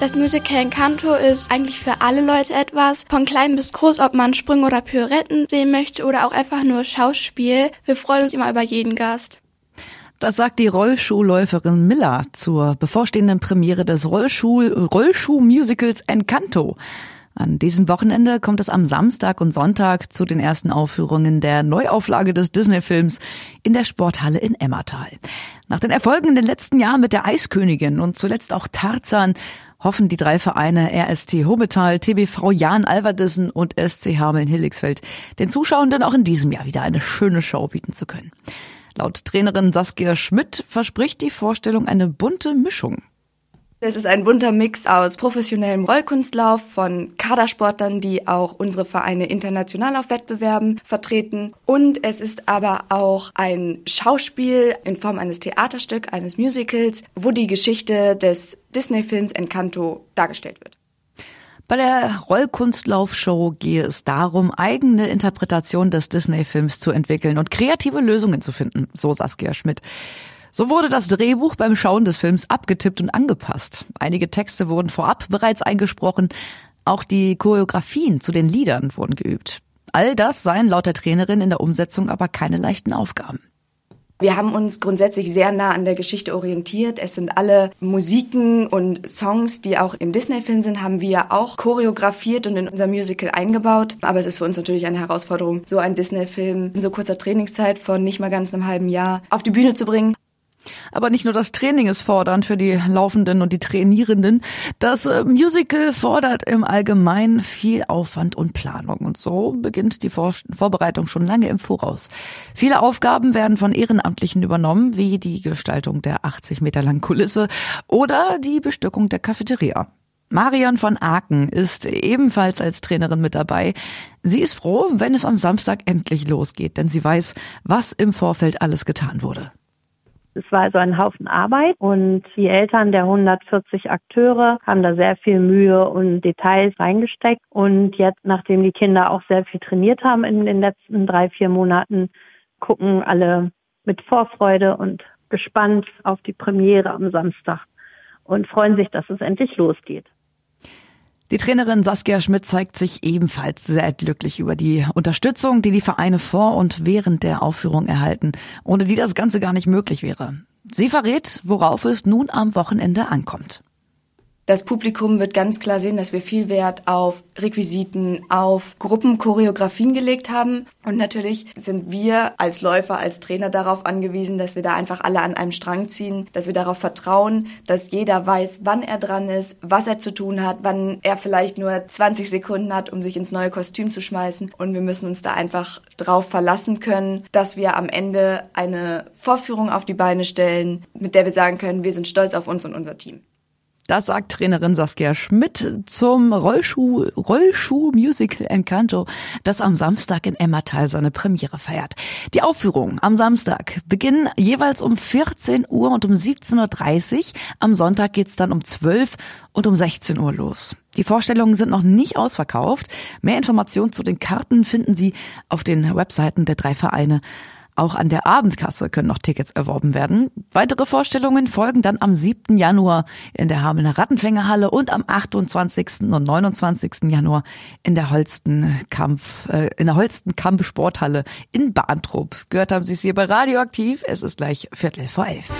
Das Musical Encanto ist eigentlich für alle Leute etwas, von klein bis groß, ob man Sprünge oder Pirouetten sehen möchte oder auch einfach nur Schauspiel. Wir freuen uns immer über jeden Gast. Das sagt die Rollschuhläuferin Miller zur bevorstehenden Premiere des Rollschuh Rollschuh-Musicals Encanto. An diesem Wochenende kommt es am Samstag und Sonntag zu den ersten Aufführungen der Neuauflage des Disney-Films in der Sporthalle in Emmertal. Nach den Erfolgen in den letzten Jahren mit der Eiskönigin und zuletzt auch Tarzan hoffen die drei Vereine RST Hobetal, TBV Jan Alverdissen und SC Hameln Hilligsfeld den Zuschauenden auch in diesem Jahr wieder eine schöne Show bieten zu können. Laut Trainerin Saskia Schmidt verspricht die Vorstellung eine bunte Mischung. Es ist ein bunter Mix aus professionellem Rollkunstlauf von Kadersportlern, die auch unsere Vereine international auf Wettbewerben vertreten. Und es ist aber auch ein Schauspiel in Form eines Theaterstücks, eines Musicals, wo die Geschichte des Disney-Films Encanto dargestellt wird. Bei der Rollkunstlaufshow gehe es darum, eigene Interpretationen des Disney-Films zu entwickeln und kreative Lösungen zu finden, so Saskia Schmidt. So wurde das Drehbuch beim Schauen des Films abgetippt und angepasst. Einige Texte wurden vorab bereits eingesprochen. Auch die Choreografien zu den Liedern wurden geübt. All das seien laut der Trainerin in der Umsetzung aber keine leichten Aufgaben. Wir haben uns grundsätzlich sehr nah an der Geschichte orientiert. Es sind alle Musiken und Songs, die auch im Disney-Film sind, haben wir auch choreografiert und in unser Musical eingebaut. Aber es ist für uns natürlich eine Herausforderung, so einen Disney-Film in so kurzer Trainingszeit von nicht mal ganz einem halben Jahr auf die Bühne zu bringen. Aber nicht nur das Training ist fordernd für die Laufenden und die Trainierenden. Das äh, Musical fordert im Allgemeinen viel Aufwand und Planung. Und so beginnt die Vor Vorbereitung schon lange im Voraus. Viele Aufgaben werden von Ehrenamtlichen übernommen, wie die Gestaltung der 80 Meter langen Kulisse oder die Bestückung der Cafeteria. Marion von Aken ist ebenfalls als Trainerin mit dabei. Sie ist froh, wenn es am Samstag endlich losgeht, denn sie weiß, was im Vorfeld alles getan wurde. Es war also ein Haufen Arbeit und die Eltern der 140 Akteure haben da sehr viel Mühe und Details reingesteckt. Und jetzt, nachdem die Kinder auch sehr viel trainiert haben in den letzten drei, vier Monaten, gucken alle mit Vorfreude und gespannt auf die Premiere am Samstag und freuen sich, dass es endlich losgeht. Die Trainerin Saskia Schmidt zeigt sich ebenfalls sehr glücklich über die Unterstützung, die die Vereine vor und während der Aufführung erhalten, ohne die das Ganze gar nicht möglich wäre. Sie verrät, worauf es nun am Wochenende ankommt. Das Publikum wird ganz klar sehen, dass wir viel Wert auf Requisiten, auf Gruppenchoreografien gelegt haben. Und natürlich sind wir als Läufer, als Trainer darauf angewiesen, dass wir da einfach alle an einem Strang ziehen, dass wir darauf vertrauen, dass jeder weiß, wann er dran ist, was er zu tun hat, wann er vielleicht nur 20 Sekunden hat, um sich ins neue Kostüm zu schmeißen. Und wir müssen uns da einfach drauf verlassen können, dass wir am Ende eine Vorführung auf die Beine stellen, mit der wir sagen können, wir sind stolz auf uns und unser Team. Das sagt Trainerin Saskia Schmidt zum Rollschuh, Rollschuh Musical Encanto, das am Samstag in Emmertal seine Premiere feiert. Die Aufführung am Samstag beginnen jeweils um 14 Uhr und um 17.30 Uhr. Am Sonntag geht's dann um 12 und um 16 Uhr los. Die Vorstellungen sind noch nicht ausverkauft. Mehr Informationen zu den Karten finden Sie auf den Webseiten der drei Vereine. Auch an der Abendkasse können noch Tickets erworben werden. Weitere Vorstellungen folgen dann am 7. Januar in der Hamelner Rattenfängerhalle und am 28. und 29. Januar in der Holstenkampf, äh, in der Holstenkamp Sporthalle in Bahntrupp. Gehört haben Sie es hier bei Radioaktiv. Es ist gleich Viertel vor elf.